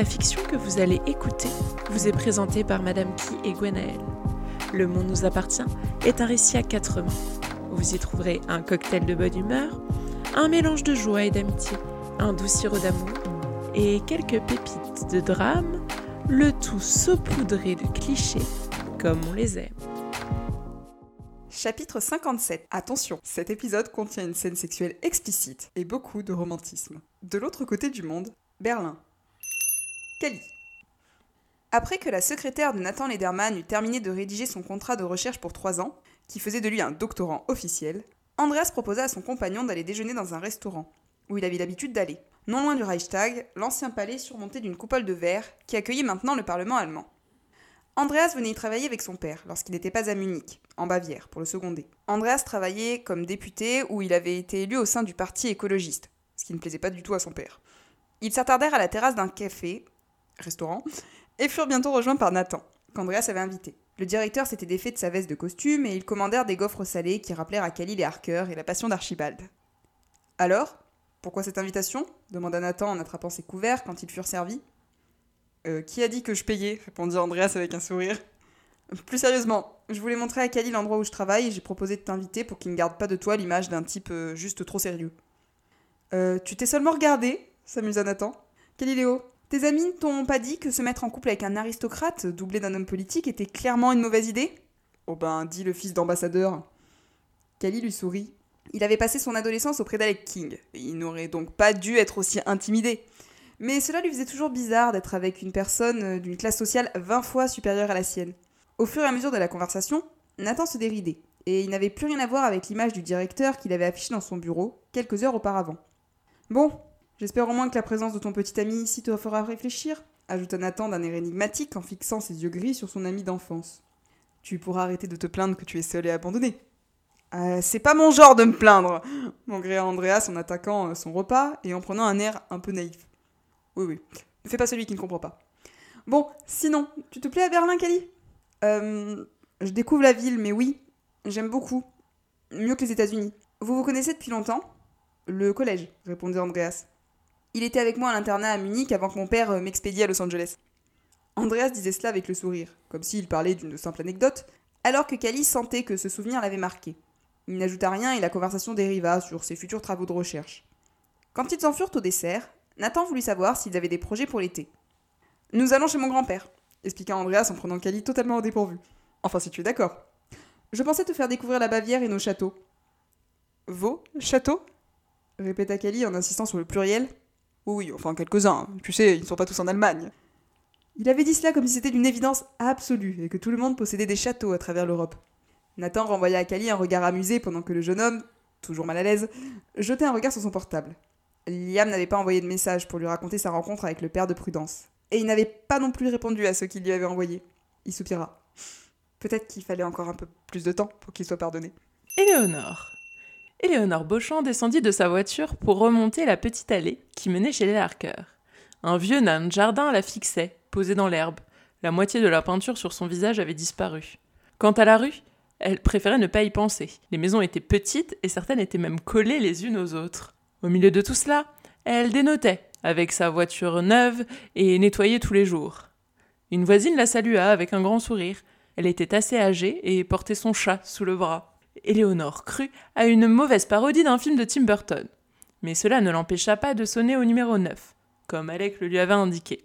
La fiction que vous allez écouter vous est présentée par Madame Key et Gwenaël. Le Monde nous appartient est un récit à quatre mains. Vous y trouverez un cocktail de bonne humeur, un mélange de joie et d'amitié, un doux sirop d'amour et quelques pépites de drame, le tout saupoudré de clichés comme on les aime. Chapitre 57. Attention, cet épisode contient une scène sexuelle explicite et beaucoup de romantisme. De l'autre côté du monde, Berlin. Cali. Après que la secrétaire de Nathan Lederman eut terminé de rédiger son contrat de recherche pour trois ans, qui faisait de lui un doctorant officiel, Andreas proposa à son compagnon d'aller déjeuner dans un restaurant, où il avait l'habitude d'aller, non loin du Reichstag, l'ancien palais surmonté d'une coupole de verre qui accueillait maintenant le Parlement allemand. Andreas venait y travailler avec son père lorsqu'il n'était pas à Munich, en Bavière, pour le seconder. Andreas travaillait comme député où il avait été élu au sein du parti écologiste, ce qui ne plaisait pas du tout à son père. Ils s'attardèrent à la terrasse d'un café, restaurant, et furent bientôt rejoints par Nathan, qu'Andreas avait invité. Le directeur s'était défait de sa veste de costume et ils commandèrent des gaufres salées qui rappelèrent à Khalil et Harker et la passion d'Archibald. Alors Pourquoi cette invitation? demanda Nathan en attrapant ses couverts quand ils furent servis. Euh, qui a dit que je payais? répondit Andreas avec un sourire. Plus sérieusement, je voulais montrer à Kali l'endroit où je travaille et j'ai proposé de t'inviter pour qu'il ne garde pas de toi l'image d'un type euh, juste trop sérieux. Euh, tu t'es seulement regardé s'amusa Nathan. Léo tes amis ne t'ont pas dit que se mettre en couple avec un aristocrate doublé d'un homme politique était clairement une mauvaise idée? Oh ben, dit le fils d'ambassadeur. Kali lui sourit. Il avait passé son adolescence auprès d'Alec King. il n'aurait donc pas dû être aussi intimidé. Mais cela lui faisait toujours bizarre d'être avec une personne d'une classe sociale 20 fois supérieure à la sienne. Au fur et à mesure de la conversation, Nathan se déridait, et il n'avait plus rien à voir avec l'image du directeur qu'il avait affiché dans son bureau quelques heures auparavant. Bon, J'espère au moins que la présence de ton petit ami ici te fera réfléchir, ajouta Nathan d'un air énigmatique en fixant ses yeux gris sur son ami d'enfance. Tu pourras arrêter de te plaindre que tu es seul et abandonné. Euh, c'est pas mon genre de me plaindre, mangréa Andreas en attaquant euh, son repas et en prenant un air un peu naïf. Oui, oui, ne fais pas celui qui ne comprend pas. Bon, sinon, tu te plais à Berlin, Cali Euh. Je découvre la ville, mais oui, j'aime beaucoup. Mieux que les États-Unis. Vous vous connaissez depuis longtemps? Le collège, répondit Andreas. Il était avec moi à l'internat à Munich avant que mon père euh, m'expédie à Los Angeles. Andreas disait cela avec le sourire, comme s'il parlait d'une simple anecdote, alors que Cali sentait que ce souvenir l'avait marqué. Il n'ajouta rien et la conversation dériva sur ses futurs travaux de recherche. Quand ils en furent au dessert, Nathan voulut savoir s'ils avaient des projets pour l'été. Nous allons chez mon grand-père, expliqua Andreas en prenant Cali totalement au dépourvu. Enfin, si tu es d'accord. Je pensais te faire découvrir la Bavière et nos châteaux. Vos châteaux? répéta Cali en insistant sur le pluriel, oui, enfin quelques-uns. Tu sais, ils ne sont pas tous en Allemagne. Il avait dit cela comme si c'était d'une évidence absolue et que tout le monde possédait des châteaux à travers l'Europe. Nathan renvoya à Kali un regard amusé pendant que le jeune homme, toujours mal à l'aise, jetait un regard sur son portable. Liam n'avait pas envoyé de message pour lui raconter sa rencontre avec le père de Prudence. Et il n'avait pas non plus répondu à ce qu'il lui avait envoyé. Il soupira. Peut-être qu'il fallait encore un peu plus de temps pour qu'il soit pardonné. Éléonore. Éléonore Beauchamp descendit de sa voiture pour remonter la petite allée qui menait chez les Harker. Un vieux nain de jardin la fixait, posée dans l'herbe. La moitié de la peinture sur son visage avait disparu. Quant à la rue, elle préférait ne pas y penser. Les maisons étaient petites et certaines étaient même collées les unes aux autres. Au milieu de tout cela, elle dénotait, avec sa voiture neuve et nettoyée tous les jours. Une voisine la salua avec un grand sourire. Elle était assez âgée et portait son chat sous le bras. Éléonore crut à une mauvaise parodie d'un film de Tim Burton. Mais cela ne l'empêcha pas de sonner au numéro 9, comme Alec le lui avait indiqué.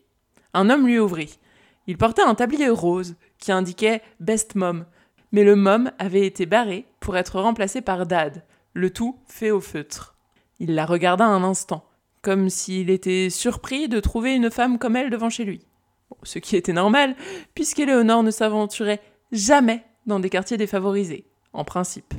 Un homme lui ouvrit. Il portait un tablier rose qui indiquait Best Mom, mais le mom avait été barré pour être remplacé par Dad, le tout fait au feutre. Il la regarda un instant, comme s'il était surpris de trouver une femme comme elle devant chez lui. ce qui était normal, puisqu'Éléonore ne s'aventurait jamais dans des quartiers défavorisés en principe.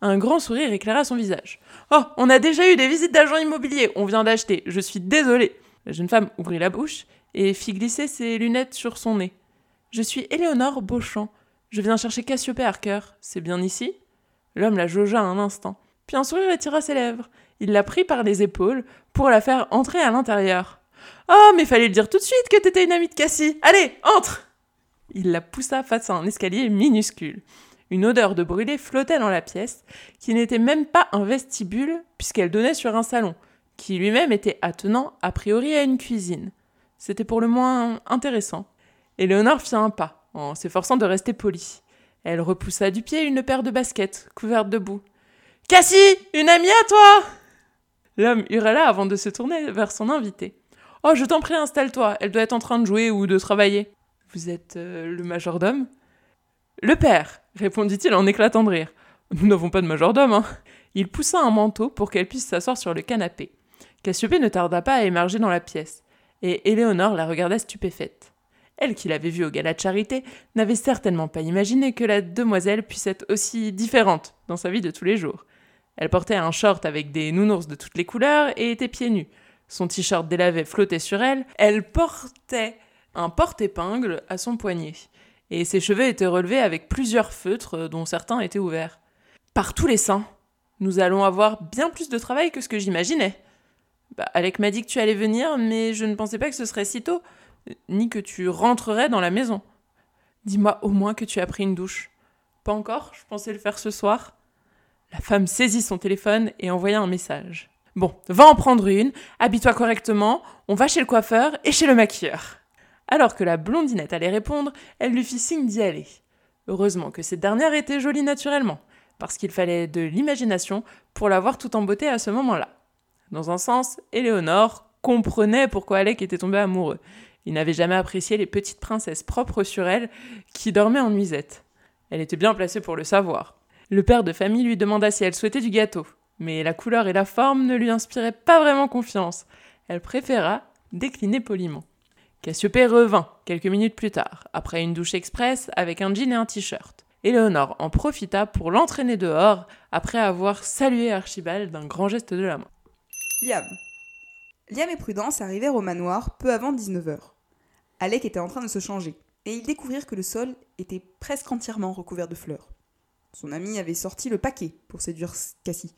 Un grand sourire éclaira son visage. Oh, on a déjà eu des visites d'agents immobiliers, on vient d'acheter, je suis désolée. La jeune femme ouvrit la bouche et fit glisser ses lunettes sur son nez. Je suis Éléonore Beauchamp. Je viens chercher Cassiopée Harker. C'est bien ici? L'homme la jaugea un instant, puis un sourire étira ses lèvres. Il la prit par les épaules pour la faire entrer à l'intérieur. Oh, mais fallait le dire tout de suite que t'étais une amie de Cassie. Allez, entre Il la poussa face à un escalier minuscule. Une odeur de brûlé flottait dans la pièce, qui n'était même pas un vestibule, puisqu'elle donnait sur un salon, qui lui-même était attenant a priori à une cuisine. C'était pour le moins intéressant. Éléonore fit un pas, en s'efforçant de rester polie. Elle repoussa du pied une paire de baskets, couvertes de boue. Cassie Une amie à toi L'homme hurla avant de se tourner vers son invité. Oh, je t'en prie, installe-toi, elle doit être en train de jouer ou de travailler. Vous êtes euh, le majordome? Le père, répondit-il en éclatant de rire. Nous n'avons pas de majordome, hein. Il poussa un manteau pour qu'elle puisse s'asseoir sur le canapé. Cassiopée ne tarda pas à émerger dans la pièce, et Éléonore la regardait stupéfaite. Elle, qui l'avait vue au gala de charité, n'avait certainement pas imaginé que la demoiselle puisse être aussi différente dans sa vie de tous les jours. Elle portait un short avec des nounours de toutes les couleurs et était pieds nus. Son t-shirt délavé flottait sur elle. Elle portait un porte-épingle à son poignet. Et ses cheveux étaient relevés avec plusieurs feutres dont certains étaient ouverts. Par tous les saints, nous allons avoir bien plus de travail que ce que j'imaginais. Bah, Alec m'a dit que tu allais venir, mais je ne pensais pas que ce serait si tôt, ni que tu rentrerais dans la maison. Dis-moi au moins que tu as pris une douche. Pas encore, je pensais le faire ce soir. La femme saisit son téléphone et envoya un message. Bon, va en prendre une, habille-toi correctement, on va chez le coiffeur et chez le maquilleur. Alors que la blondinette allait répondre, elle lui fit signe d'y aller. Heureusement que cette dernière était jolie naturellement, parce qu'il fallait de l'imagination pour la voir tout en beauté à ce moment-là. Dans un sens, Éléonore comprenait pourquoi Alec était tombé amoureux. Il n'avait jamais apprécié les petites princesses propres sur elle qui dormaient en nuisette. Elle était bien placée pour le savoir. Le père de famille lui demanda si elle souhaitait du gâteau, mais la couleur et la forme ne lui inspiraient pas vraiment confiance. Elle préféra décliner poliment. Cassiopée revint quelques minutes plus tard, après une douche express avec un jean et un t-shirt. Éléonore en profita pour l'entraîner dehors après avoir salué Archibald d'un grand geste de la main. Liam. Liam et Prudence arrivèrent au manoir peu avant 19h. Alec était en train de se changer, et ils découvrirent que le sol était presque entièrement recouvert de fleurs. Son ami avait sorti le paquet pour séduire Cassie.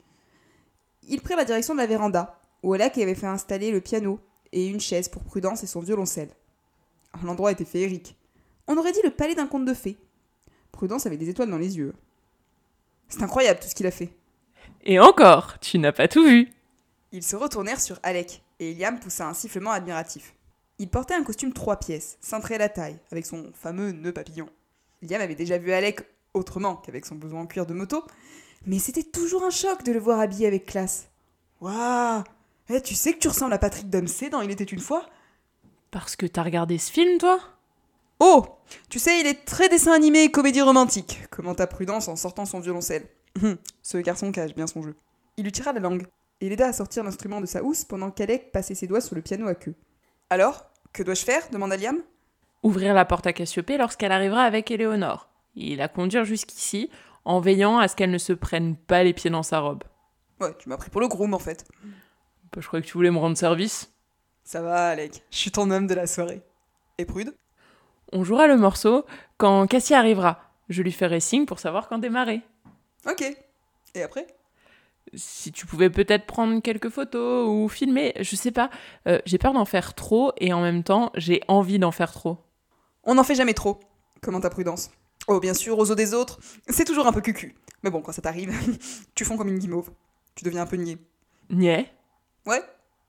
Ils prirent la direction de la véranda, où Alec avait fait installer le piano et une chaise pour Prudence et son violoncelle. L'endroit était féerique. On aurait dit le palais d'un conte de fées. Prudence avait des étoiles dans les yeux. C'est incroyable tout ce qu'il a fait. Et encore, tu n'as pas tout vu. Ils se retournèrent sur Alec, et Liam poussa un sifflement admiratif. Il portait un costume trois pièces, cintré à la taille, avec son fameux nœud papillon. Liam avait déjà vu Alec autrement qu'avec son blouson en cuir de moto, mais c'était toujours un choc de le voir habillé avec classe. Waouh Eh, tu sais que tu ressembles à Patrick Dempsey dans Il était une fois? Parce que t'as regardé ce film, toi? Oh Tu sais, il est très dessin animé et comédie romantique, commenta Prudence en sortant son violoncelle? Hum, Ce garçon cache bien son jeu. Il lui tira la langue et l'aida à sortir l'instrument de sa housse pendant qu'Alec passait ses doigts sur le piano à queue. Alors Que dois-je faire? demanda Liam. Ouvrir la porte à Cassiopée lorsqu'elle arrivera avec Éléonore, et la conduire jusqu'ici, en veillant à ce qu'elle ne se prenne pas les pieds dans sa robe. Ouais, tu m'as pris pour le groom en fait. Bah, je croyais que tu voulais me rendre service. Ça va, Alec, je suis ton homme de la soirée. Et Prude? On jouera le morceau quand Cassie arrivera. Je lui ferai signe pour savoir quand démarrer. Ok. Et après? Si tu pouvais peut-être prendre quelques photos ou filmer, je sais pas. Euh, j'ai peur d'en faire trop et en même temps, j'ai envie d'en faire trop. On n'en fait jamais trop, commenta Prudence? Oh, bien sûr, aux os des autres, c'est toujours un peu cucu. Mais bon, quand ça t'arrive, tu fonds comme une guimauve. Tu deviens un peu niais. Niais? Ouais,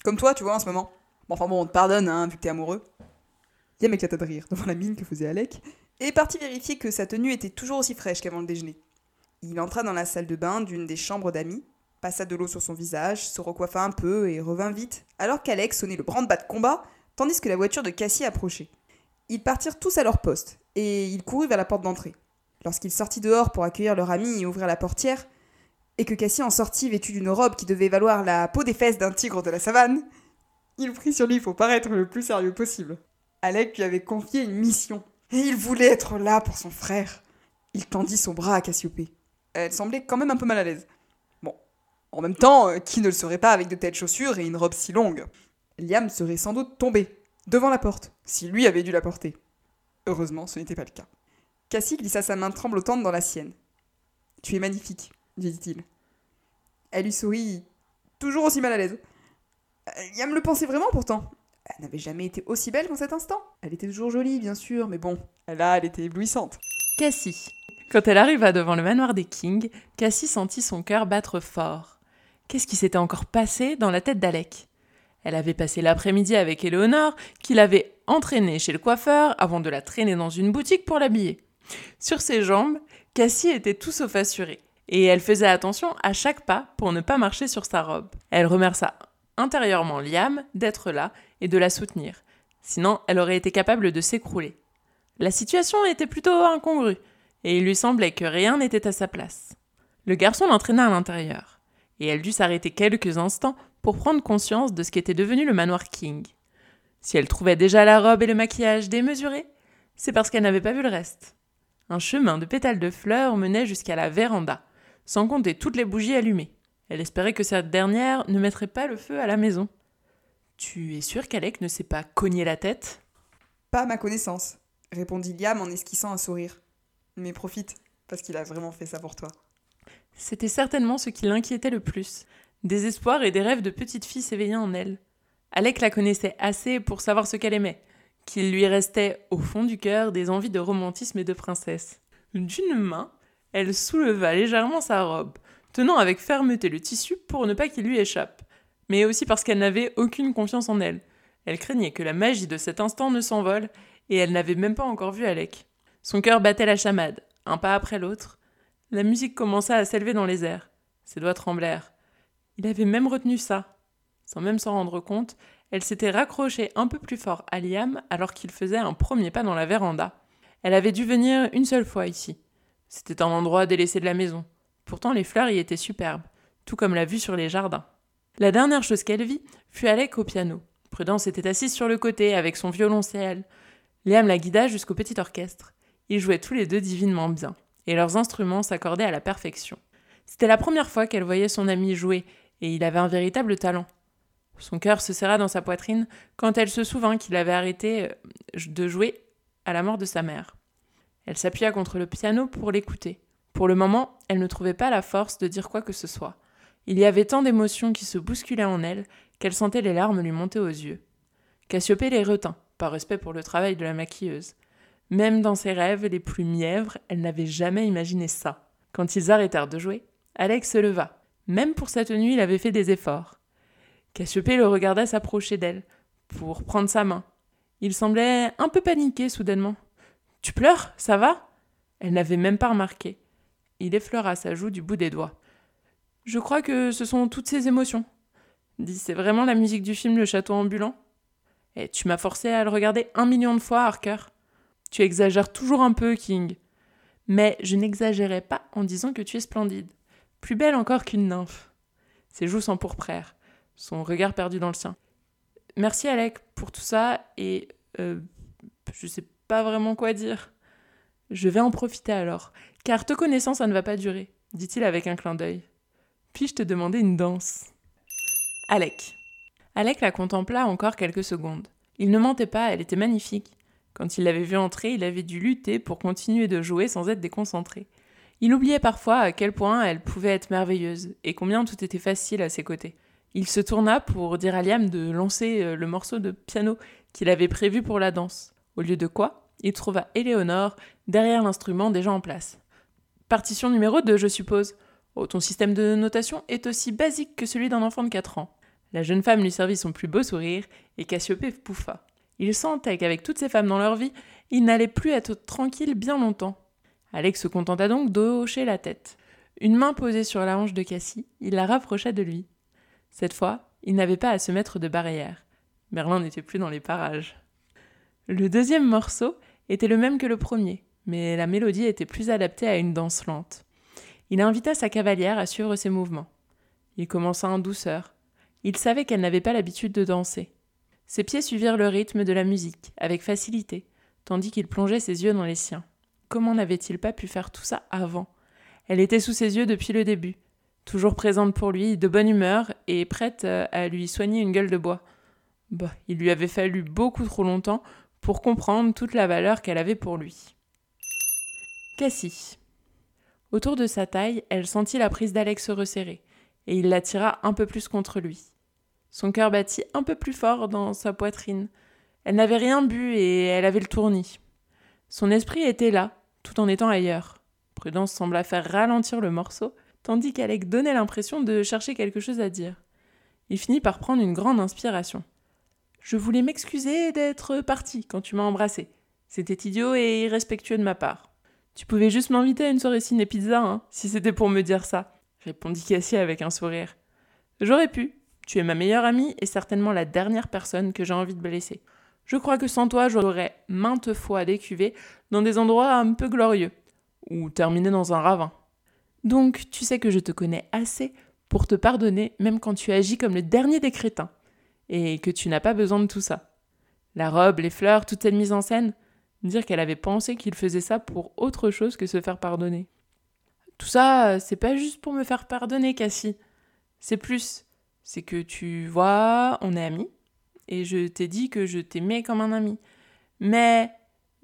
comme toi, tu vois, en ce moment. Bon, enfin bon, on te pardonne, hein, vu que t'es amoureux. Liam éclata de rire devant la mine que faisait Alec, et partit vérifier que sa tenue était toujours aussi fraîche qu'avant le déjeuner. Il entra dans la salle de bain d'une des chambres d'amis, passa de l'eau sur son visage, se recoiffa un peu et revint vite, alors qu'Alex sonnait le branle-bas de combat, tandis que la voiture de Cassie approchait. Ils partirent tous à leur poste, et il courut vers la porte d'entrée. Lorsqu'il sortit dehors pour accueillir leur ami et ouvrir la portière, et que Cassie en sortit vêtue d'une robe qui devait valoir la peau des fesses d'un tigre de la savane, il prit sur lui pour paraître le plus sérieux possible. Alec lui avait confié une mission, et il voulait être là pour son frère. Il tendit son bras à Cassiopée. Elle semblait quand même un peu mal à l'aise. Bon, en même temps, euh, qui ne le serait pas avec de telles chaussures et une robe si longue? Liam serait sans doute tombé, devant la porte, si lui avait dû la porter. Heureusement, ce n'était pas le cas. Cassie glissa sa main tremblotante dans la sienne. Tu es magnifique, lui dit-il. Elle lui sourit, toujours aussi mal à l'aise. Euh, Liam le pensait vraiment pourtant. Elle n'avait jamais été aussi belle qu'en cet instant. Elle était toujours jolie, bien sûr, mais bon, là, elle était éblouissante. Cassie. Quand elle arriva devant le manoir des Kings, Cassie sentit son cœur battre fort. Qu'est-ce qui s'était encore passé dans la tête d'Alec? Elle avait passé l'après-midi avec Éléonore, qui l'avait entraînée chez le coiffeur avant de la traîner dans une boutique pour l'habiller. Sur ses jambes, Cassie était tout sauf assurée, et elle faisait attention à chaque pas pour ne pas marcher sur sa robe. Elle remercia intérieurement Liam d'être là et de la soutenir, sinon elle aurait été capable de s'écrouler. La situation était plutôt incongrue, et il lui semblait que rien n'était à sa place. Le garçon l'entraîna à l'intérieur, et elle dut s'arrêter quelques instants pour prendre conscience de ce qu'était devenu le manoir King. Si elle trouvait déjà la robe et le maquillage démesurés, c'est parce qu'elle n'avait pas vu le reste. Un chemin de pétales de fleurs menait jusqu'à la véranda, sans compter toutes les bougies allumées. Elle espérait que cette dernière ne mettrait pas le feu à la maison. Tu es sûr qu'Alec ne s'est pas cogné la tête? Pas à ma connaissance, répondit Liam en esquissant un sourire. Mais profite, parce qu'il a vraiment fait ça pour toi. C'était certainement ce qui l'inquiétait le plus. Des espoirs et des rêves de petite fille s'éveillaient en elle. Alec la connaissait assez pour savoir ce qu'elle aimait, qu'il lui restait au fond du cœur des envies de romantisme et de princesse. D'une main, elle souleva légèrement sa robe, tenant avec fermeté le tissu pour ne pas qu'il lui échappe, mais aussi parce qu'elle n'avait aucune confiance en elle. Elle craignait que la magie de cet instant ne s'envole, et elle n'avait même pas encore vu Alec. Son cœur battait la chamade, un pas après l'autre. La musique commença à s'élever dans les airs. Ses doigts tremblèrent. Il avait même retenu ça. Sans même s'en rendre compte, elle s'était raccrochée un peu plus fort à Liam alors qu'il faisait un premier pas dans la véranda. Elle avait dû venir une seule fois ici. C'était un endroit délaissé de la maison. Pourtant les fleurs y étaient superbes, tout comme la vue sur les jardins. La dernière chose qu'elle vit fut Alec au piano. Prudence était assise sur le côté avec son violoncelle. Liam la guida jusqu'au petit orchestre. Ils jouaient tous les deux divinement bien, et leurs instruments s'accordaient à la perfection. C'était la première fois qu'elle voyait son ami jouer, et il avait un véritable talent. Son cœur se serra dans sa poitrine quand elle se souvint qu'il avait arrêté euh, de jouer à la mort de sa mère. Elle s'appuya contre le piano pour l'écouter. Pour le moment, elle ne trouvait pas la force de dire quoi que ce soit. Il y avait tant d'émotions qui se bousculaient en elle qu'elle sentait les larmes lui monter aux yeux. Cassiopée les retint, par respect pour le travail de la maquilleuse. Même dans ses rêves les plus mièvres, elle n'avait jamais imaginé ça. Quand ils arrêtèrent de jouer, Alex se leva. Même pour cette nuit, il avait fait des efforts. Cassiopée le regarda s'approcher d'elle, pour prendre sa main. Il semblait un peu paniqué soudainement. Tu pleures Ça va? Elle n'avait même pas remarqué. Il effleura sa joue du bout des doigts. Je crois que ce sont toutes ces émotions. Dis, c'est vraiment la musique du film Le Château ambulant? Et eh, tu m'as forcé à le regarder un million de fois, Harker. Tu exagères toujours un peu, King. Mais je n'exagérais pas en disant que tu es splendide. Plus belle encore qu'une nymphe. Ses joues s'empourprèrent, son regard perdu dans le sien. Merci, Alec, pour tout ça, et euh, je sais pas vraiment quoi dire. Je vais en profiter alors, car te connaissant, ça ne va pas durer, dit-il avec un clin d'œil. Puis-je te demander une danse? Alec. Alec la contempla encore quelques secondes. Il ne mentait pas, elle était magnifique. Quand il l'avait vue entrer, il avait dû lutter pour continuer de jouer sans être déconcentré. Il oubliait parfois à quel point elle pouvait être merveilleuse, et combien tout était facile à ses côtés. Il se tourna pour dire à Liam de lancer euh, le morceau de piano qu'il avait prévu pour la danse. Au lieu de quoi, il trouva Éléonore derrière l'instrument déjà en place. Partition numéro 2, je suppose. Oh, ton système de notation est aussi basique que celui d'un enfant de 4 ans. La jeune femme lui servit son plus beau sourire, et Cassiopée pouffa. Il sentait qu'avec toutes ces femmes dans leur vie, il n'allait plus être tranquille bien longtemps. Alex se contenta donc de la tête. Une main posée sur la hanche de Cassie, il la rapprocha de lui. Cette fois, il n'avait pas à se mettre de barrière. Merlin n'était plus dans les parages. Le deuxième morceau était le même que le premier, mais la mélodie était plus adaptée à une danse lente. Il invita sa cavalière à suivre ses mouvements. Il commença en douceur. Il savait qu'elle n'avait pas l'habitude de danser. Ses pieds suivirent le rythme de la musique, avec facilité, tandis qu'il plongeait ses yeux dans les siens. Comment n'avait-il pas pu faire tout ça avant? Elle était sous ses yeux depuis le début, toujours présente pour lui, de bonne humeur et prête euh, à lui soigner une gueule de bois. Bah, il lui avait fallu beaucoup trop longtemps pour comprendre toute la valeur qu'elle avait pour lui. Cassie. Autour de sa taille, elle sentit la prise d'Alex se resserrer, et il l'attira un peu plus contre lui. Son cœur battit un peu plus fort dans sa poitrine. Elle n'avait rien bu et elle avait le tournis. Son esprit était là, tout en étant ailleurs. Prudence sembla faire ralentir le morceau, tandis qu'Alec donnait l'impression de chercher quelque chose à dire. Il finit par prendre une grande inspiration. Je voulais m'excuser d'être parti quand tu m'as embrassé. C'était idiot et irrespectueux de ma part. Tu pouvais juste m'inviter à une soirée ciné-pizza, hein, si c'était pour me dire ça, répondit Cassie avec un sourire. J'aurais pu. Tu es ma meilleure amie et certainement la dernière personne que j'ai envie de blesser. Je crois que sans toi, j'aurais maintes fois décuvé dans des endroits un peu glorieux, ou terminé dans un ravin. Donc, tu sais que je te connais assez pour te pardonner même quand tu agis comme le dernier des crétins, et que tu n'as pas besoin de tout ça. La robe, les fleurs, toute cette mise en scène, dire qu'elle avait pensé qu'il faisait ça pour autre chose que se faire pardonner. Tout ça, c'est pas juste pour me faire pardonner, Cassie. C'est plus. C'est que tu vois, on est amis, et je t'ai dit que je t'aimais comme un ami. Mais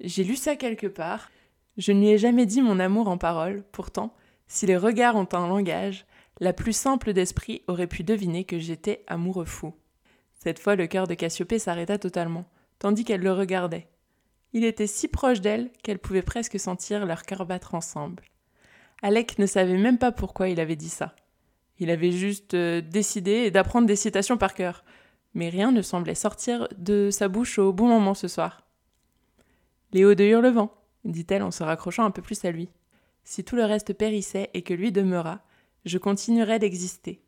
j'ai lu ça quelque part. Je ne lui ai jamais dit mon amour en paroles, pourtant, si les regards ont un langage, la plus simple d'esprit aurait pu deviner que j'étais amoureux fou. Cette fois, le cœur de Cassiopée s'arrêta totalement, tandis qu'elle le regardait. Il était si proche d'elle qu'elle pouvait presque sentir leur cœur battre ensemble. Alec ne savait même pas pourquoi il avait dit ça. Il avait juste euh, décidé d'apprendre des citations par cœur, mais rien ne semblait sortir de sa bouche au bon moment ce soir. Léo de Hurlevent, dit-elle en se raccrochant un peu plus à lui. Si tout le reste périssait et que lui demeura, je continuerais d'exister.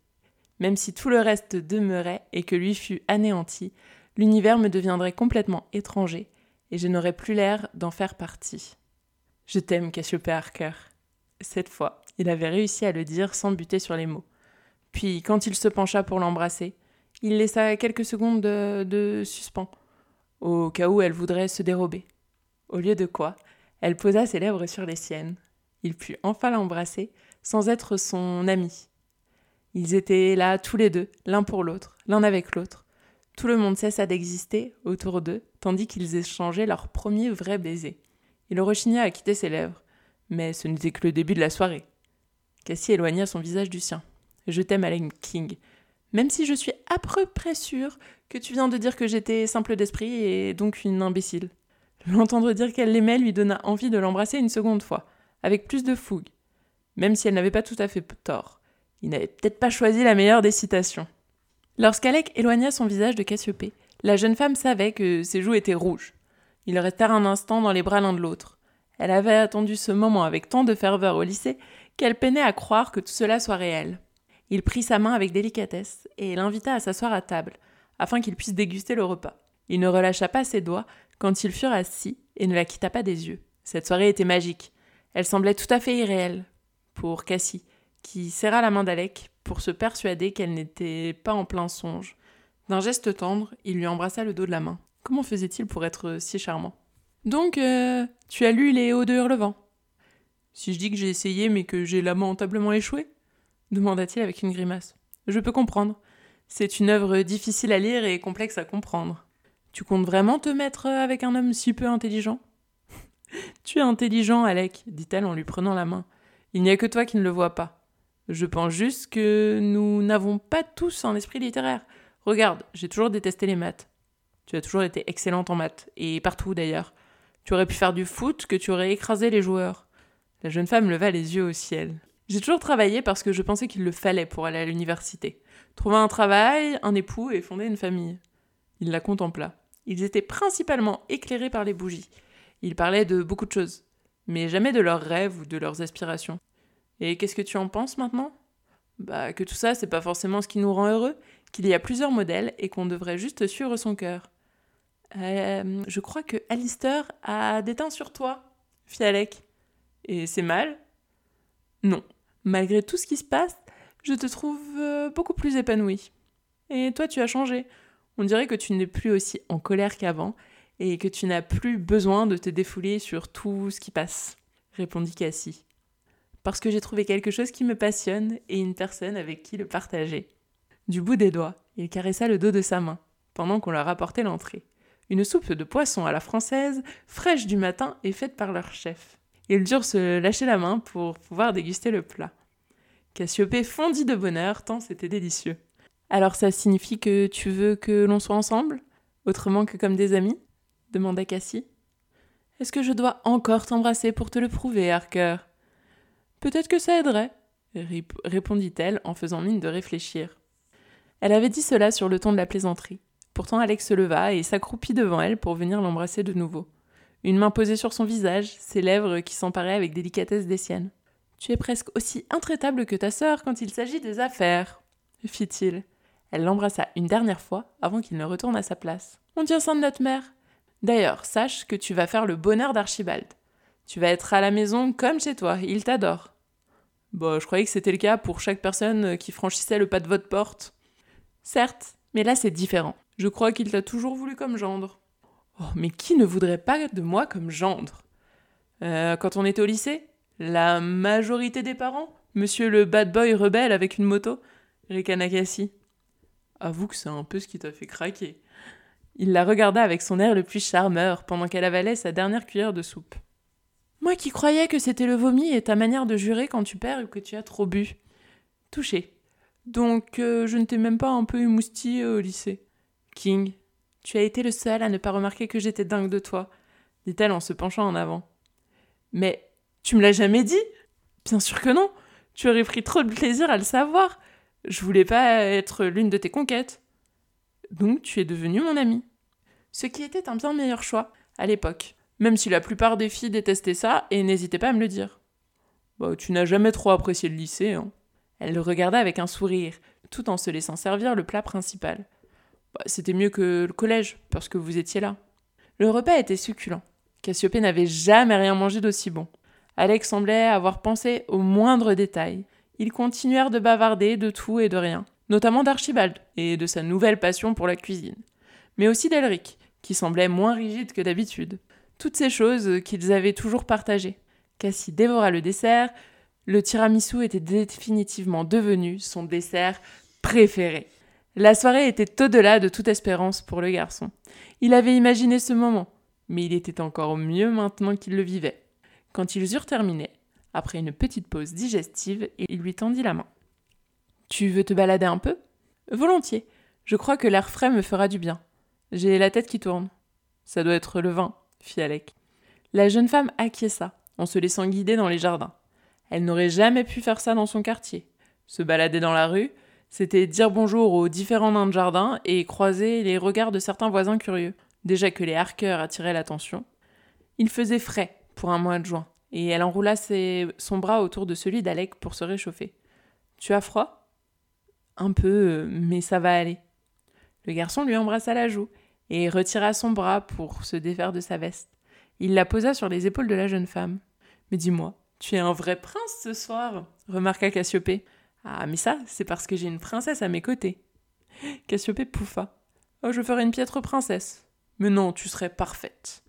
Même si tout le reste demeurait et que lui fût anéanti, l'univers me deviendrait complètement étranger et je n'aurais plus l'air d'en faire partie. Je t'aime, Cassiopée Harker. Cette fois, il avait réussi à le dire sans buter sur les mots. Puis, quand il se pencha pour l'embrasser, il laissa quelques secondes de, de suspens, au cas où elle voudrait se dérober. Au lieu de quoi, elle posa ses lèvres sur les siennes. Il put enfin l'embrasser, sans être son ami. Ils étaient là tous les deux, l'un pour l'autre, l'un avec l'autre, tout le monde cessa d'exister autour d'eux, tandis qu'ils échangeaient leur premier vrai baiser. Il rechigna à quitter ses lèvres, mais ce n'était que le début de la soirée. Cassie éloigna son visage du sien. Je t'aime, Allen King, même si je suis à peu près sûre que tu viens de dire que j'étais simple d'esprit et donc une imbécile. L'entendre dire qu'elle l'aimait lui donna envie de l'embrasser une seconde fois, avec plus de fougue, même si elle n'avait pas tout à fait tort. Il n'avait peut-être pas choisi la meilleure des citations. Lorsqu'Alec éloigna son visage de Cassiopée, la jeune femme savait que ses joues étaient rouges. Ils restèrent un instant dans les bras l'un de l'autre. Elle avait attendu ce moment avec tant de ferveur au lycée qu'elle peinait à croire que tout cela soit réel. Il prit sa main avec délicatesse et l'invita à s'asseoir à table, afin qu'ils puissent déguster le repas. Il ne relâcha pas ses doigts quand ils furent assis et ne la quitta pas des yeux. Cette soirée était magique. Elle semblait tout à fait irréelle pour Cassie, qui serra la main d'Alec pour se persuader qu'elle n'était pas en plein songe. D'un geste tendre, il lui embrassa le dos de la main. Comment faisait-il pour être si charmant? Donc, euh, tu as lu Les Hauts de Hurlevent? Si je dis que j'ai essayé mais que j'ai lamentablement échoué? demanda-t-il avec une grimace. Je peux comprendre. C'est une œuvre difficile à lire et complexe à comprendre. Tu comptes vraiment te mettre avec un homme si peu intelligent? Tu es intelligent, Alec, dit-elle en lui prenant la main. Il n'y a que toi qui ne le vois pas. Je pense juste que nous n'avons pas tous un esprit littéraire. Regarde, j'ai toujours détesté les maths. Tu as toujours été excellente en maths, et partout d'ailleurs. Tu aurais pu faire du foot que tu aurais écrasé les joueurs. La jeune femme leva les yeux au ciel. J'ai toujours travaillé parce que je pensais qu'il le fallait pour aller à l'université. Trouver un travail, un époux et fonder une famille. Il la contempla. Ils étaient principalement éclairés par les bougies. Ils parlaient de beaucoup de choses, mais jamais de leurs rêves ou de leurs aspirations. Et qu'est-ce que tu en penses maintenant? Bah que tout ça, c'est pas forcément ce qui nous rend heureux, qu'il y a plusieurs modèles et qu'on devrait juste suivre son cœur. Euh, je crois que Alistair a déteint sur toi, fit Alec. Et c'est mal? Non. Malgré tout ce qui se passe, je te trouve euh, beaucoup plus épanouie. Et toi, tu as changé. On dirait que tu n'es plus aussi en colère qu'avant et que tu n'as plus besoin de te défouler sur tout ce qui passe, répondit Cassie parce que j'ai trouvé quelque chose qui me passionne et une personne avec qui le partager. Du bout des doigts, il caressa le dos de sa main, pendant qu'on leur apportait l'entrée. Une soupe de poisson à la française, fraîche du matin et faite par leur chef. Ils durent se lâcher la main pour pouvoir déguster le plat. Cassiopée fondit de bonheur tant c'était délicieux. Alors ça signifie que tu veux que l'on soit ensemble? Autrement que comme des amis? demanda Cassie. Est-ce que je dois encore t'embrasser pour te le prouver, Harker? Peut-être que ça aiderait, répondit-elle en faisant mine de réfléchir. Elle avait dit cela sur le ton de la plaisanterie. Pourtant Alex se leva et s'accroupit devant elle pour venir l'embrasser de nouveau. Une main posée sur son visage, ses lèvres qui s'emparaient avec délicatesse des siennes. Tu es presque aussi intraitable que ta sœur quand il s'agit des affaires, fit-il. Elle l'embrassa une dernière fois avant qu'il ne retourne à sa place. On tient ça de notre mère. D'ailleurs, sache que tu vas faire le bonheur d'Archibald. Tu vas être à la maison comme chez toi, il t'adore. Bah, je croyais que c'était le cas pour chaque personne qui franchissait le pas de votre porte. Certes, mais là c'est différent. Je crois qu'il t'a toujours voulu comme gendre. Oh, mais qui ne voudrait pas de moi comme gendre? Euh, Quand on était au lycée, la majorité des parents, monsieur le bad boy rebelle avec une moto, ricana Cassie. Avoue que c'est un peu ce qui t'a fait craquer. Il la regarda avec son air le plus charmeur pendant qu'elle avalait sa dernière cuillère de soupe. Moi qui croyais que c'était le vomi et ta manière de jurer quand tu perds ou que tu as trop bu. Touché. Donc euh, je ne t'ai même pas un peu émoustillé au lycée. King, tu as été le seul à ne pas remarquer que j'étais dingue de toi, dit-elle en se penchant en avant. Mais tu me l'as jamais dit? Bien sûr que non. Tu aurais pris trop de plaisir à le savoir. Je voulais pas être l'une de tes conquêtes. Donc tu es devenu mon ami. Ce qui était un bien meilleur choix, à l'époque. Même si la plupart des filles détestaient ça et n'hésitaient pas à me le dire. Bah, tu n'as jamais trop apprécié le lycée, hein. Elle le regarda avec un sourire, tout en se laissant servir le plat principal. Bah, c'était mieux que le collège, parce que vous étiez là. Le repas était succulent. Cassiopée n'avait jamais rien mangé d'aussi bon. Alex semblait avoir pensé aux moindres détails. Ils continuèrent de bavarder de tout et de rien, notamment d'Archibald et de sa nouvelle passion pour la cuisine, mais aussi d'Elric, qui semblait moins rigide que d'habitude. Toutes ces choses qu'ils avaient toujours partagées. Cassie dévora le dessert, le tiramisu était définitivement devenu son dessert préféré. La soirée était au-delà de toute espérance pour le garçon. Il avait imaginé ce moment, mais il était encore mieux maintenant qu'il le vivait. Quand ils eurent terminé, après une petite pause digestive, il lui tendit la main. Tu veux te balader un peu? Volontiers. Je crois que l'air frais me fera du bien. J'ai la tête qui tourne. Ça doit être le vin, fit Alec. La jeune femme acquiesça, en se laissant guider dans les jardins. Elle n'aurait jamais pu faire ça dans son quartier. Se balader dans la rue, c'était dire bonjour aux différents nains de jardin et croiser les regards de certains voisins curieux. Déjà que les harkers attiraient l'attention. Il faisait frais pour un mois de juin, et elle enroula son bras autour de celui d'Alec pour se réchauffer. Tu as froid Un peu, mais ça va aller. Le garçon lui embrassa la joue et retira son bras pour se défaire de sa veste. Il la posa sur les épaules de la jeune femme. Mais dis-moi, tu es un vrai prince ce soir, remarqua Cassiopée. Ah, mais ça, c'est parce que j'ai une princesse à mes côtés. Cassiopée pouffa. Oh, je ferai une piètre princesse. Mais non, tu serais parfaite.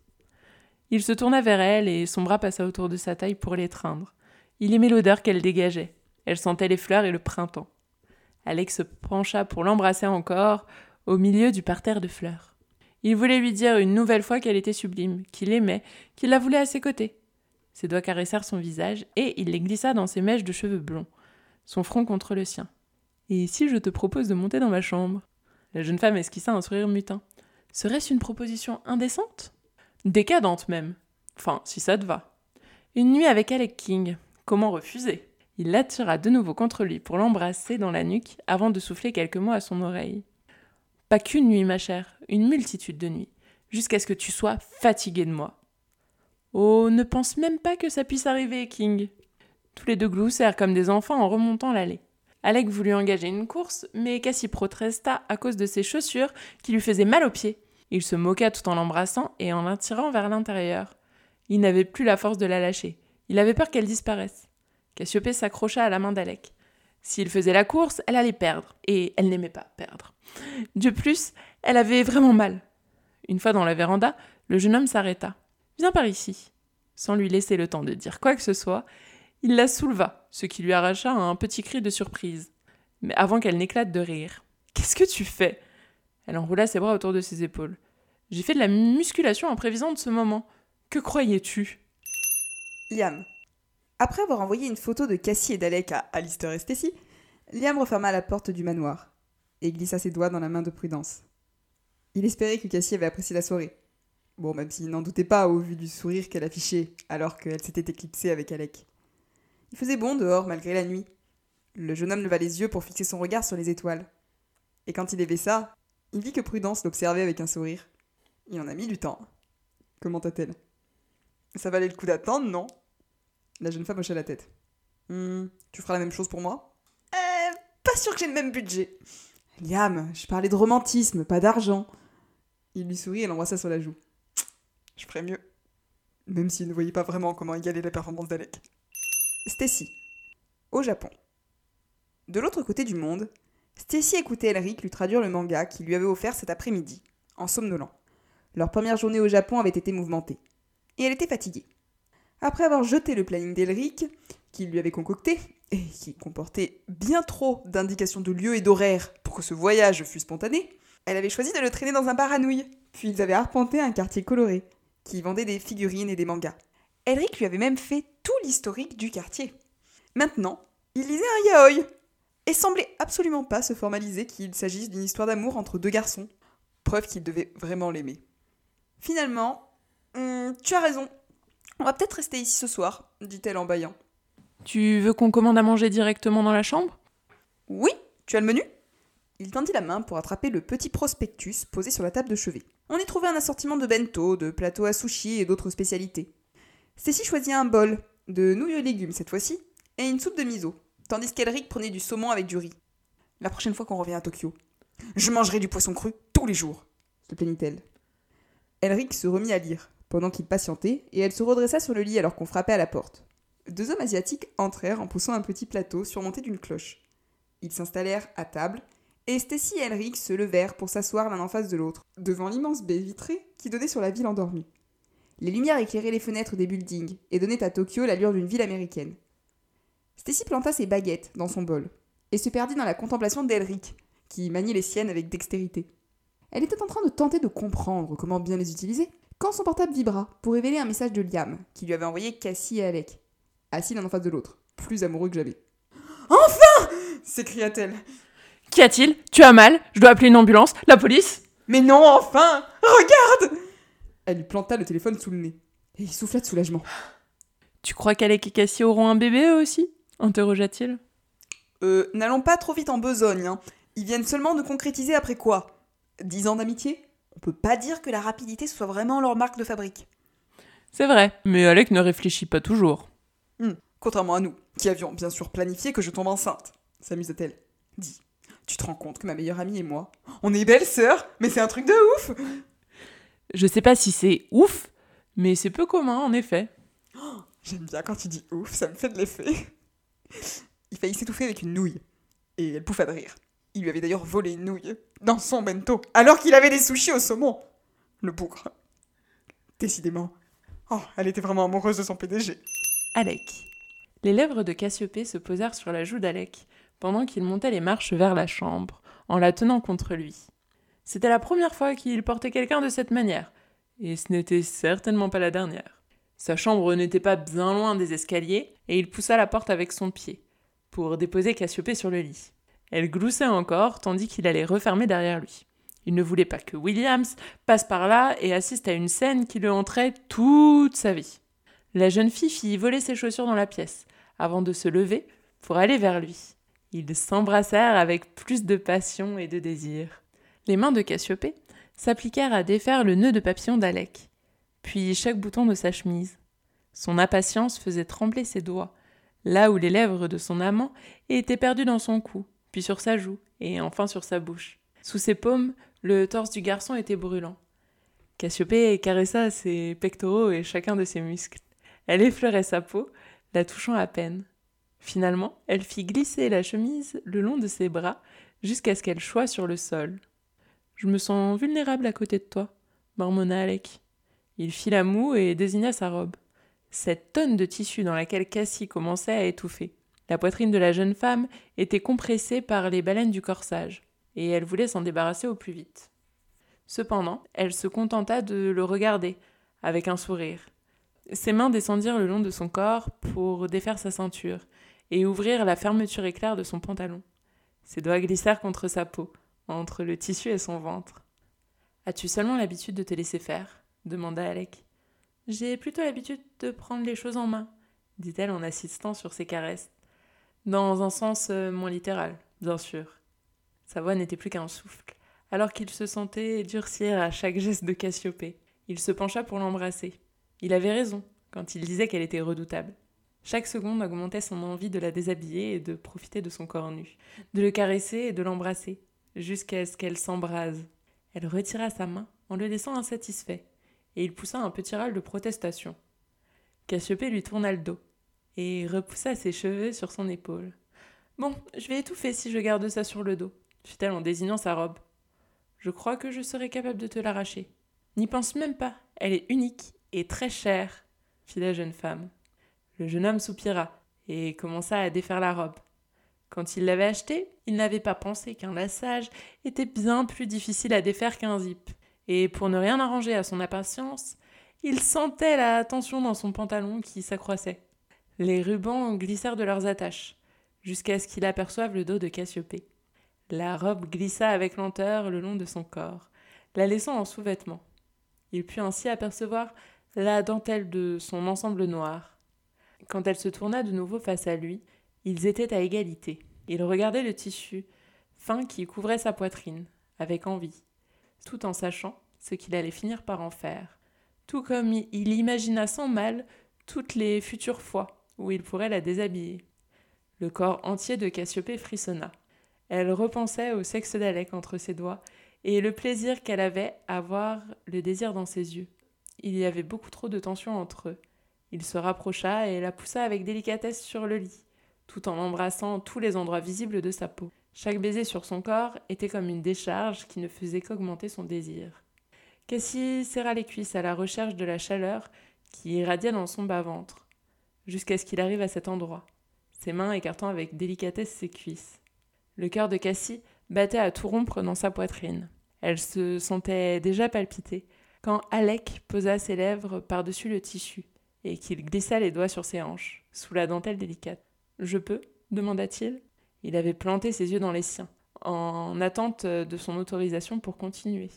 Il se tourna vers elle et son bras passa autour de sa taille pour l'étreindre. Il aimait l'odeur qu'elle dégageait. Elle sentait les fleurs et le printemps. Alex se pencha pour l'embrasser encore au milieu du parterre de fleurs. Il voulait lui dire une nouvelle fois qu'elle était sublime, qu'il l'aimait, qu'il la voulait à ses côtés. Ses doigts caressèrent son visage et il les glissa dans ses mèches de cheveux blonds son front contre le sien. Et si je te propose de monter dans ma chambre? La jeune femme esquissa un sourire mutin. Serait-ce une proposition indécente? Décadente même. Enfin, si ça te va. Une nuit avec Alec King. Comment refuser? Il l'attira de nouveau contre lui pour l'embrasser dans la nuque avant de souffler quelques mots à son oreille. Pas qu'une nuit, ma chère, une multitude de nuits, jusqu'à ce que tu sois fatigué de moi. Oh, ne pense même pas que ça puisse arriver, King. Tous les deux gloussèrent comme des enfants en remontant l'allée. Alec voulut engager une course, mais Cassie protesta à cause de ses chaussures qui lui faisaient mal aux pieds. Il se moqua tout en l'embrassant et en l'attirant vers l'intérieur. Il n'avait plus la force de la lâcher. Il avait peur qu'elle disparaisse. Cassiopée s'accrocha à la main d'Alec. S'il faisait la course, elle allait perdre, et elle n'aimait pas perdre. De plus, elle avait vraiment mal. Une fois dans la véranda, le jeune homme s'arrêta. Viens par ici. Sans lui laisser le temps de dire quoi que ce soit, il la souleva, ce qui lui arracha un petit cri de surprise. Mais avant qu'elle n'éclate de rire. Qu'est-ce que tu fais? Elle enroula ses bras autour de ses épaules. J'ai fait de la musculation en prévision de ce moment. Que croyais-tu? Liam. Après avoir envoyé une photo de Cassie et d'Alec à Alistair et Stacy, Liam referma la porte du manoir et glissa ses doigts dans la main de Prudence. Il espérait que Cassie avait apprécié la soirée. Bon, même s'il n'en doutait pas au vu du sourire qu'elle affichait alors qu'elle s'était éclipsée avec Alec. Il faisait bon dehors malgré la nuit. Le jeune homme leva les yeux pour fixer son regard sur les étoiles. Et quand il avait ça, il vit que Prudence l'observait avec un sourire. Il en a mis du temps. Commenta-t-elle. Ça valait le coup d'attendre, non? La jeune femme hocha la tête. Hmm, tu feras la même chose pour moi? Euh, pas sûr que j'ai le même budget. Liam, je parlais de romantisme, pas d'argent. Il lui sourit et l'embrassa sur la joue. Je ferais mieux. Même s'il ne voyait pas vraiment comment égaler la performance d'Alec. Stacy. Au Japon. De l'autre côté du monde, Stacy écoutait Elric lui traduire le manga qu'il lui avait offert cet après-midi, en somnolant. Leur première journée au Japon avait été mouvementée. Et elle était fatiguée. Après avoir jeté le planning d'Elric, qu'il lui avait concocté, et qui comportait bien trop d'indications de lieu et d'horaire pour que ce voyage fût spontané, elle avait choisi de le traîner dans un bar. Puis ils avaient arpenté un quartier coloré, qui vendait des figurines et des mangas. Elric lui avait même fait tout l'historique du quartier. Maintenant, il lisait un yaoi, et semblait absolument pas se formaliser qu'il s'agisse d'une histoire d'amour entre deux garçons, preuve qu'il devait vraiment l'aimer. Finalement, hum, tu as raison, on va peut-être rester ici ce soir, dit-elle en bâillant. Tu veux qu'on commande à manger directement dans la chambre? Oui, tu as le menu? Il tendit la main pour attraper le petit prospectus posé sur la table de chevet. On y trouvait un assortiment de bento, de plateaux à sushi et d'autres spécialités. Cécile choisit un bol, de nouilles et légumes cette fois-ci, et une soupe de miso, tandis qu'Elric prenait du saumon avec du riz. La prochaine fois qu'on revient à Tokyo, je mangerai du poisson cru tous les jours, se plaignit-elle. Elric se remit à lire, pendant qu'il patientait, et elle se redressa sur le lit alors qu'on frappait à la porte. Deux hommes asiatiques entrèrent en poussant un petit plateau surmonté d'une cloche. Ils s'installèrent à table, et Stacy et Elric se levèrent pour s'asseoir l'un en face de l'autre, devant l'immense baie vitrée qui donnait sur la ville endormie. Les lumières éclairaient les fenêtres des buildings et donnaient à Tokyo l'allure d'une ville américaine. Stacy planta ses baguettes dans son bol et se perdit dans la contemplation d'Elric, qui maniait les siennes avec dextérité. Elle était en train de tenter de comprendre comment bien les utiliser, quand son portable vibra pour révéler un message de Liam, qui lui avait envoyé Cassie et Alec, assis l'un en face de l'autre, plus amoureux que jamais. Enfin! s'écria-t-elle. Qu'y a-t-il? Tu as mal? Je dois appeler une ambulance? La police? Mais non, enfin! Regarde! Elle lui planta le téléphone sous le nez, et il souffla de soulagement. Tu crois qu'Alec et Cassie auront un bébé eux aussi? interrogea-t-il. Euh, n'allons pas trop vite en besogne, hein. Ils viennent seulement de concrétiser après quoi? Dix ans d'amitié? On peut pas dire que la rapidité soit vraiment leur marque de fabrique. C'est vrai, mais Alec ne réfléchit pas toujours. Hmm, Contrairement à nous, qui avions bien sûr planifié que je tombe enceinte, s'amusa-t-elle. Dis, tu te rends compte que ma meilleure amie et moi, on est belles sœurs, mais c'est un truc de ouf Je sais pas si c'est ouf, mais c'est peu commun en effet. J'aime bien quand tu dis ouf, ça me fait de l'effet. Il faillit s'étouffer avec une nouille, et elle pouffa de rire. Il lui avait d'ailleurs volé une nouille dans son bento, alors qu'il avait des sushis au saumon. Le bougre. Décidément. Oh, elle était vraiment amoureuse de son PDG. Alec. Les lèvres de Cassiopée se posèrent sur la joue d'Alec pendant qu'il montait les marches vers la chambre, en la tenant contre lui. C'était la première fois qu'il portait quelqu'un de cette manière, et ce n'était certainement pas la dernière. Sa chambre n'était pas bien loin des escaliers, et il poussa la porte avec son pied, pour déposer Cassiopée sur le lit. Elle gloussait encore, tandis qu'il allait refermer derrière lui. Il ne voulait pas que Williams passe par là et assiste à une scène qui le hanterait toute sa vie. La jeune fille fit voler ses chaussures dans la pièce, avant de se lever pour aller vers lui. Ils s'embrassèrent avec plus de passion et de désir. Les mains de Cassiopée s'appliquèrent à défaire le nœud de papillon d'Alec, puis chaque bouton de sa chemise. Son impatience faisait trembler ses doigts, là où les lèvres de son amant étaient perdues dans son cou, puis sur sa joue, et enfin sur sa bouche. Sous ses paumes, le torse du garçon était brûlant. Cassiopée caressa ses pectoraux et chacun de ses muscles. Elle effleurait sa peau, la touchant à peine. Finalement, elle fit glisser la chemise le long de ses bras jusqu'à ce qu'elle choie sur le sol. Je me sens vulnérable à côté de toi, marmonna Alec. Il fit la moue et désigna sa robe. Cette tonne de tissu dans laquelle Cassie commençait à étouffer. La poitrine de la jeune femme était compressée par les baleines du corsage, et elle voulait s'en débarrasser au plus vite. Cependant, elle se contenta de le regarder, avec un sourire. Ses mains descendirent le long de son corps pour défaire sa ceinture et ouvrir la fermeture éclair de son pantalon. Ses doigts glissèrent contre sa peau, entre le tissu et son ventre. As-tu seulement l'habitude de te laisser faire? demanda Alec. J'ai plutôt l'habitude de prendre les choses en main, dit-elle en assistant sur ses caresses. Dans un sens euh, moins littéral, bien sûr. Sa voix n'était plus qu'un souffle, alors qu'il se sentait durcir à chaque geste de Cassiopée. Il se pencha pour l'embrasser. Il avait raison quand il disait qu'elle était redoutable. Chaque seconde augmentait son envie de la déshabiller et de profiter de son corps nu, de le caresser et de l'embrasser, jusqu'à ce qu'elle s'embrase. Elle retira sa main en le laissant insatisfait, et il poussa un petit râle de protestation. Cassiopée lui tourna le dos et repoussa ses cheveux sur son épaule. Bon, je vais étouffer si je garde ça sur le dos, fit-elle en désignant sa robe. Je crois que je serai capable de te l'arracher. N'y pense même pas, elle est unique et très chère, fit la jeune femme. Le jeune homme soupira et commença à défaire la robe. Quand il l'avait achetée, il n'avait pas pensé qu'un lassage était bien plus difficile à défaire qu'un zip. Et pour ne rien arranger à son impatience, il sentait la tension dans son pantalon qui s'accroissait. Les rubans glissèrent de leurs attaches, jusqu'à ce qu'il aperçoive le dos de Cassiopée. La robe glissa avec lenteur le long de son corps, la laissant en sous-vêtements. Il put ainsi apercevoir la dentelle de son ensemble noir, quand elle se tourna de nouveau face à lui, ils étaient à égalité. Il regardait le tissu fin qui couvrait sa poitrine, avec envie, tout en sachant ce qu'il allait finir par en faire, tout comme il imagina sans mal toutes les futures fois où il pourrait la déshabiller. Le corps entier de Cassiopée frissonna. Elle repensait au sexe d'Alec entre ses doigts et le plaisir qu'elle avait à voir le désir dans ses yeux. Il y avait beaucoup trop de tension entre eux. Il se rapprocha et la poussa avec délicatesse sur le lit, tout en embrassant tous les endroits visibles de sa peau. Chaque baiser sur son corps était comme une décharge qui ne faisait qu'augmenter son désir. Cassie serra les cuisses à la recherche de la chaleur qui irradiait dans son bas-ventre, jusqu'à ce qu'il arrive à cet endroit, ses mains écartant avec délicatesse ses cuisses. Le cœur de Cassie battait à tout rompre dans sa poitrine. Elle se sentait déjà palpiter quand Alec posa ses lèvres par-dessus le tissu et qu'il glissa les doigts sur ses hanches, sous la dentelle délicate. Je peux? demanda-t-il. Il avait planté ses yeux dans les siens, en attente de son autorisation pour continuer.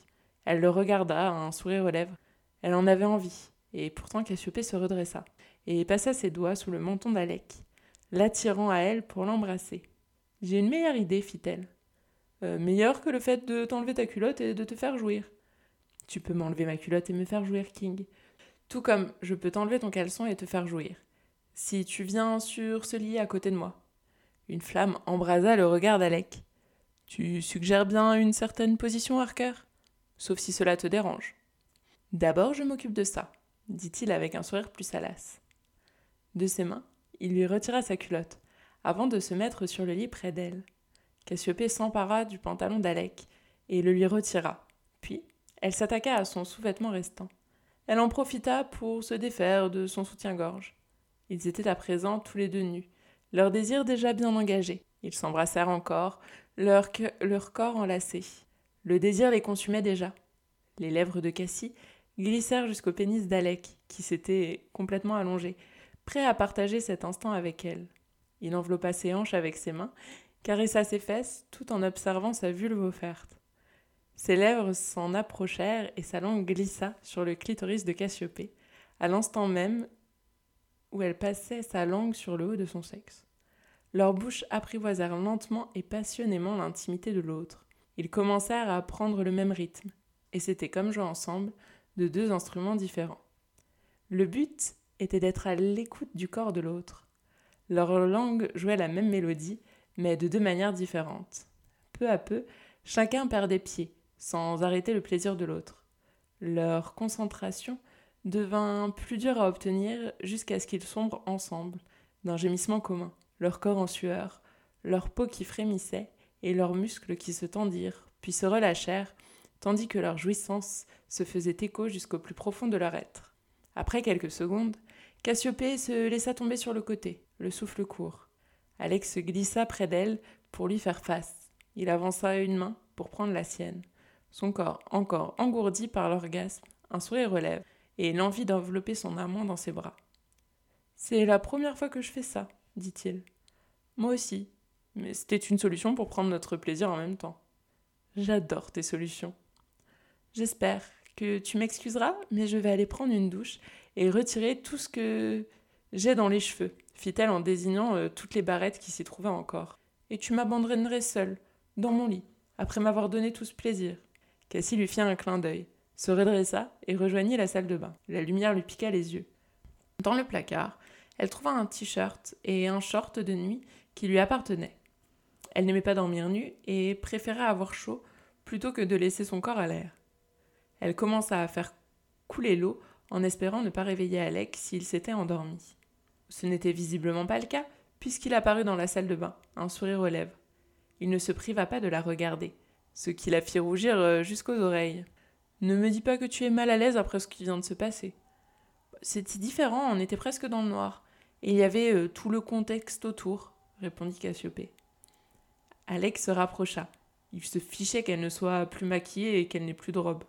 Elle le regarda, un sourire aux lèvres. Elle en avait envie, et pourtant Cassiopée se redressa, et passa ses doigts sous le menton d'Alec, l'attirant à elle pour l'embrasser. J'ai une meilleure idée, fit-elle. Euh, meilleure que le fait de t'enlever ta culotte et de te faire jouir. Tu peux m'enlever ma culotte et me faire jouir, King. Tout comme je peux t'enlever ton caleçon et te faire jouir. Si tu viens sur ce lit à côté de moi. Une flamme embrasa le regard d'Alec. Tu suggères bien une certaine position, Harker? Sauf si cela te dérange. D'abord, je m'occupe de ça, dit-il avec un sourire plus salace. De ses mains, il lui retira sa culotte, avant de se mettre sur le lit près d'elle. Cassiopée s'empara du pantalon d'Alec et le lui retira. Puis, elle s'attaqua à son sous-vêtement restant. Elle en profita pour se défaire de son soutien-gorge. Ils étaient à présent tous les deux nus, leur désir déjà bien engagé. Ils s'embrassèrent encore, leur, leur corps enlacés. Le désir les consumait déjà. Les lèvres de Cassie glissèrent jusqu'au pénis d'Alec, qui s'était complètement allongé, prêt à partager cet instant avec elle. Il enveloppa ses hanches avec ses mains, caressa ses fesses, tout en observant sa vulve offerte. Ses lèvres s'en approchèrent et sa langue glissa sur le clitoris de Cassiopée, à l'instant même où elle passait sa langue sur le haut de son sexe. Leurs bouches apprivoisèrent lentement et passionnément l'intimité de l'autre. Ils commencèrent à prendre le même rythme, et c'était comme jouer ensemble de deux instruments différents. Le but était d'être à l'écoute du corps de l'autre. Leur langue jouait la même mélodie, mais de deux manières différentes. Peu à peu, chacun perdait pied, sans arrêter le plaisir de l'autre. Leur concentration devint plus dure à obtenir jusqu'à ce qu'ils sombrent ensemble, d'un gémissement commun, leur corps en sueur, leur peau qui frémissait et leurs muscles qui se tendirent, puis se relâchèrent, tandis que leur jouissance se faisait écho jusqu'au plus profond de leur être. Après quelques secondes, Cassiopée se laissa tomber sur le côté, le souffle court. Alex se glissa près d'elle pour lui faire face. Il avança une main pour prendre la sienne son corps encore engourdi par l'orgasme, un sourire relève, et l'envie d'envelopper son amant dans ses bras. C'est la première fois que je fais ça, dit-il. Moi aussi, mais c'était une solution pour prendre notre plaisir en même temps. J'adore tes solutions. J'espère que tu m'excuseras, mais je vais aller prendre une douche et retirer tout ce que j'ai dans les cheveux, fit-elle en désignant euh, toutes les barrettes qui s'y trouvaient encore. Et tu m'abandonnerais seule, dans mon lit, après m'avoir donné tout ce plaisir. Cassie lui fit un clin d'œil, se redressa et rejoignit la salle de bain. La lumière lui piqua les yeux. Dans le placard, elle trouva un t-shirt et un short de nuit qui lui appartenaient. Elle n'aimait pas dormir nue et préférait avoir chaud plutôt que de laisser son corps à l'air. Elle commença à faire couler l'eau en espérant ne pas réveiller Alec s'il s'était endormi. Ce n'était visiblement pas le cas, puisqu'il apparut dans la salle de bain, un sourire aux lèvres. Il ne se priva pas de la regarder, ce qui la fit rougir euh, jusqu'aux oreilles. Ne me dis pas que tu es mal à l'aise après ce qui vient de se passer. C'était différent, on était presque dans le noir, et il y avait euh, tout le contexte autour, répondit Cassiopée. Alex se rapprocha. Il se fichait qu'elle ne soit plus maquillée et qu'elle n'ait plus de robe.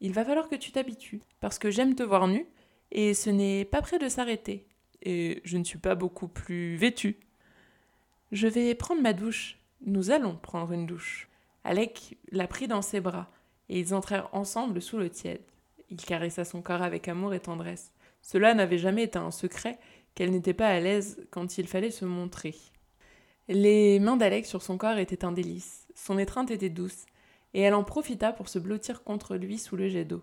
Il va falloir que tu t'habitues, parce que j'aime te voir nue, et ce n'est pas près de s'arrêter. Et je ne suis pas beaucoup plus vêtue. Je vais prendre ma douche. Nous allons prendre une douche. Alec la prit dans ses bras, et ils entrèrent ensemble sous le tiède. Il caressa son corps avec amour et tendresse. Cela n'avait jamais été un secret qu'elle n'était pas à l'aise quand il fallait se montrer. Les mains d'Alex sur son corps étaient un délice, son étreinte était douce, et elle en profita pour se blottir contre lui sous le jet d'eau.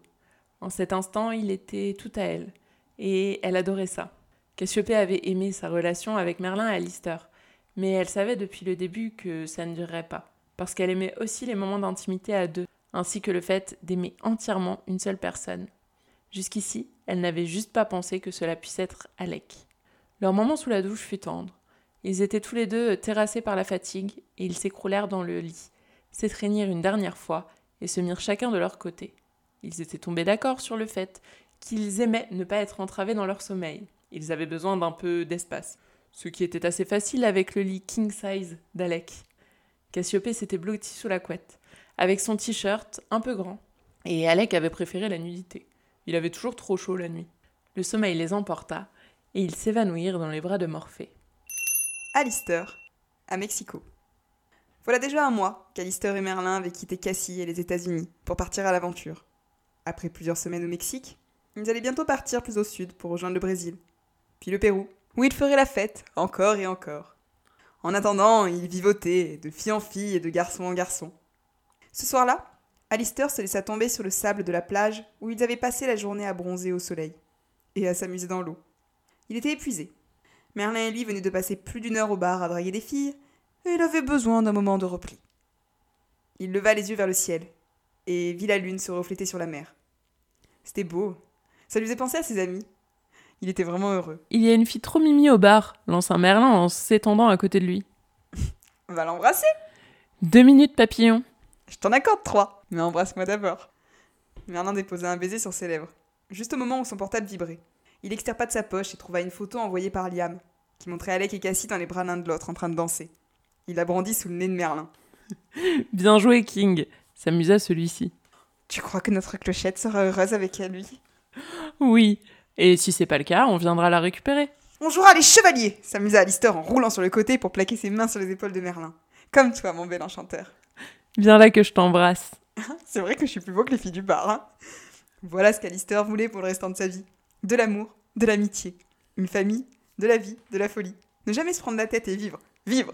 En cet instant, il était tout à elle, et elle adorait ça. Cassiopée avait aimé sa relation avec Merlin et Alistair, mais elle savait depuis le début que ça ne durerait pas, parce qu'elle aimait aussi les moments d'intimité à deux, ainsi que le fait d'aimer entièrement une seule personne. Jusqu'ici, elle n'avait juste pas pensé que cela puisse être Alec. Leur moment sous la douche fut tendre. Ils étaient tous les deux terrassés par la fatigue, et ils s'écroulèrent dans le lit, s'étreignirent une dernière fois, et se mirent chacun de leur côté. Ils étaient tombés d'accord sur le fait qu'ils aimaient ne pas être entravés dans leur sommeil. Ils avaient besoin d'un peu d'espace, ce qui était assez facile avec le lit king size d'Alec. Cassiopée s'était blotti sous la couette, avec son t-shirt un peu grand, et Alec avait préféré la nudité. Il avait toujours trop chaud la nuit. Le sommeil les emporta, et ils s'évanouirent dans les bras de Morphée. Alistair, à Mexico. Voilà déjà un mois qu'Alistair et Merlin avaient quitté Cassie et les États-Unis pour partir à l'aventure. Après plusieurs semaines au Mexique, ils allaient bientôt partir plus au sud pour rejoindre le Brésil, puis le Pérou, où ils feraient la fête, encore et encore. En attendant, ils vivotaient, de fille en fille et de garçon en garçon. Ce soir-là, Alistair se laissa tomber sur le sable de la plage où ils avaient passé la journée à bronzer au soleil et à s'amuser dans l'eau. Il était épuisé. Merlin et lui venaient de passer plus d'une heure au bar à draguer des filles, et il avait besoin d'un moment de repli. Il leva les yeux vers le ciel, et vit la lune se refléter sur la mer. C'était beau. Ça lui faisait penser à ses amis. Il était vraiment heureux. Il y a une fille trop mimi au bar, un Merlin en s'étendant à côté de lui. Va l'embrasser Deux minutes, papillon. Je t'en accorde trois, mais embrasse-moi d'abord. Merlin déposa un baiser sur ses lèvres, juste au moment où son portable vibrait. Il extirpa de sa poche et trouva une photo envoyée par Liam, qui montrait Alec et Cassie dans les bras l'un de l'autre en train de danser. Il la brandit sous le nez de Merlin. Bien joué, King, s'amusa celui-ci. Tu crois que notre clochette sera heureuse avec lui? Oui, et si c'est pas le cas, on viendra la récupérer. On jouera les chevaliers s'amusa Alistair en roulant sur le côté pour plaquer ses mains sur les épaules de Merlin. Comme toi, mon bel enchanteur. Viens là que je t'embrasse. c'est vrai que je suis plus beau que les filles du bar. Hein voilà ce qu'Alistair voulait pour le restant de sa vie. De l'amour, de l'amitié, une famille, de la vie, de la folie. Ne jamais se prendre la tête et vivre. Vivre